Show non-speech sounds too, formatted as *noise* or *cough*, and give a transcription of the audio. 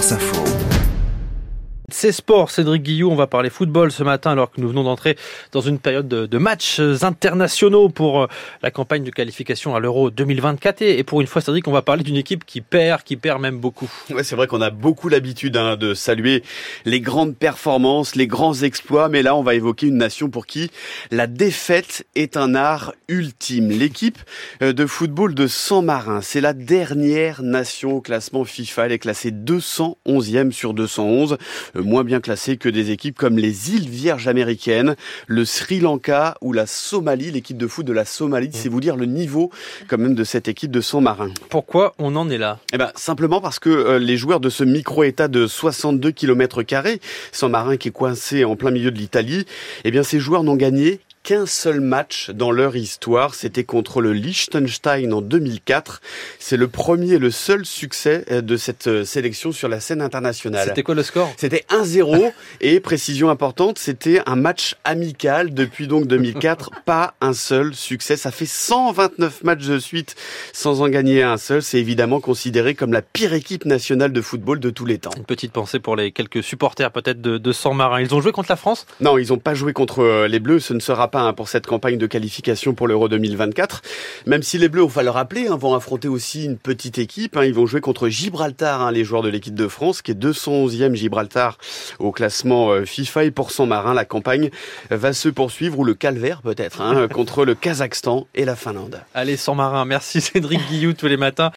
France Info. C'est sport, Cédric Guillou. On va parler football ce matin alors que nous venons d'entrer dans une période de, matchs internationaux pour euh, la campagne de qualification à l'Euro 2024. Et pour une fois, Cédric, on va parler d'une équipe qui perd, qui perd même beaucoup. Ouais, c'est vrai qu'on a beaucoup l'habitude hein, de saluer les grandes performances, les grands exploits. Mais là, on va évoquer une nation pour qui la défaite est un art ultime. L'équipe euh, de football de San Marin, c'est la dernière nation au classement FIFA. Elle est classée 211e sur 211 moins bien classés que des équipes comme les îles Vierges américaines, le Sri Lanka ou la Somalie, l'équipe de foot de la Somalie. C'est vous dire le niveau quand même de cette équipe de San Marin. Pourquoi on en est là? Eh ben simplement parce que euh, les joueurs de ce micro-état de 62 km carrés, San Marin qui est coincé en plein milieu de l'Italie, eh bien ces joueurs n'ont gagné qu'un seul match dans leur histoire. C'était contre le Liechtenstein en 2004. C'est le premier, le seul succès euh, de cette euh, sélection sur la scène internationale. C'était quoi le score? C'était 1-0 *laughs* et précision importante, c'était un match amical depuis donc 2004. *laughs* pas un seul succès. Ça fait 129 matchs de suite sans en gagner un seul. C'est évidemment considéré comme la pire équipe nationale de football de tous les temps. Une petite pensée pour les quelques supporters peut-être de, de San Marin. Ils ont joué contre la France? Non, ils n'ont pas joué contre euh, les Bleus. Ce ne sera pas hein, pour cette campagne de qualification pour l'Euro 2024. Même si les Bleus, on va le rappeler, hein, vont affronter aussi une petite équipe. Hein. ils vont jouer contre Gibraltar, les joueurs de l'équipe de France, qui est 211e Gibraltar au classement euh, FIFA. Et pour son marin, la campagne va se poursuivre, ou le calvaire peut-être, *laughs* contre le Kazakhstan et la Finlande. Allez, sans marin, merci Cédric Guillou tous les matins.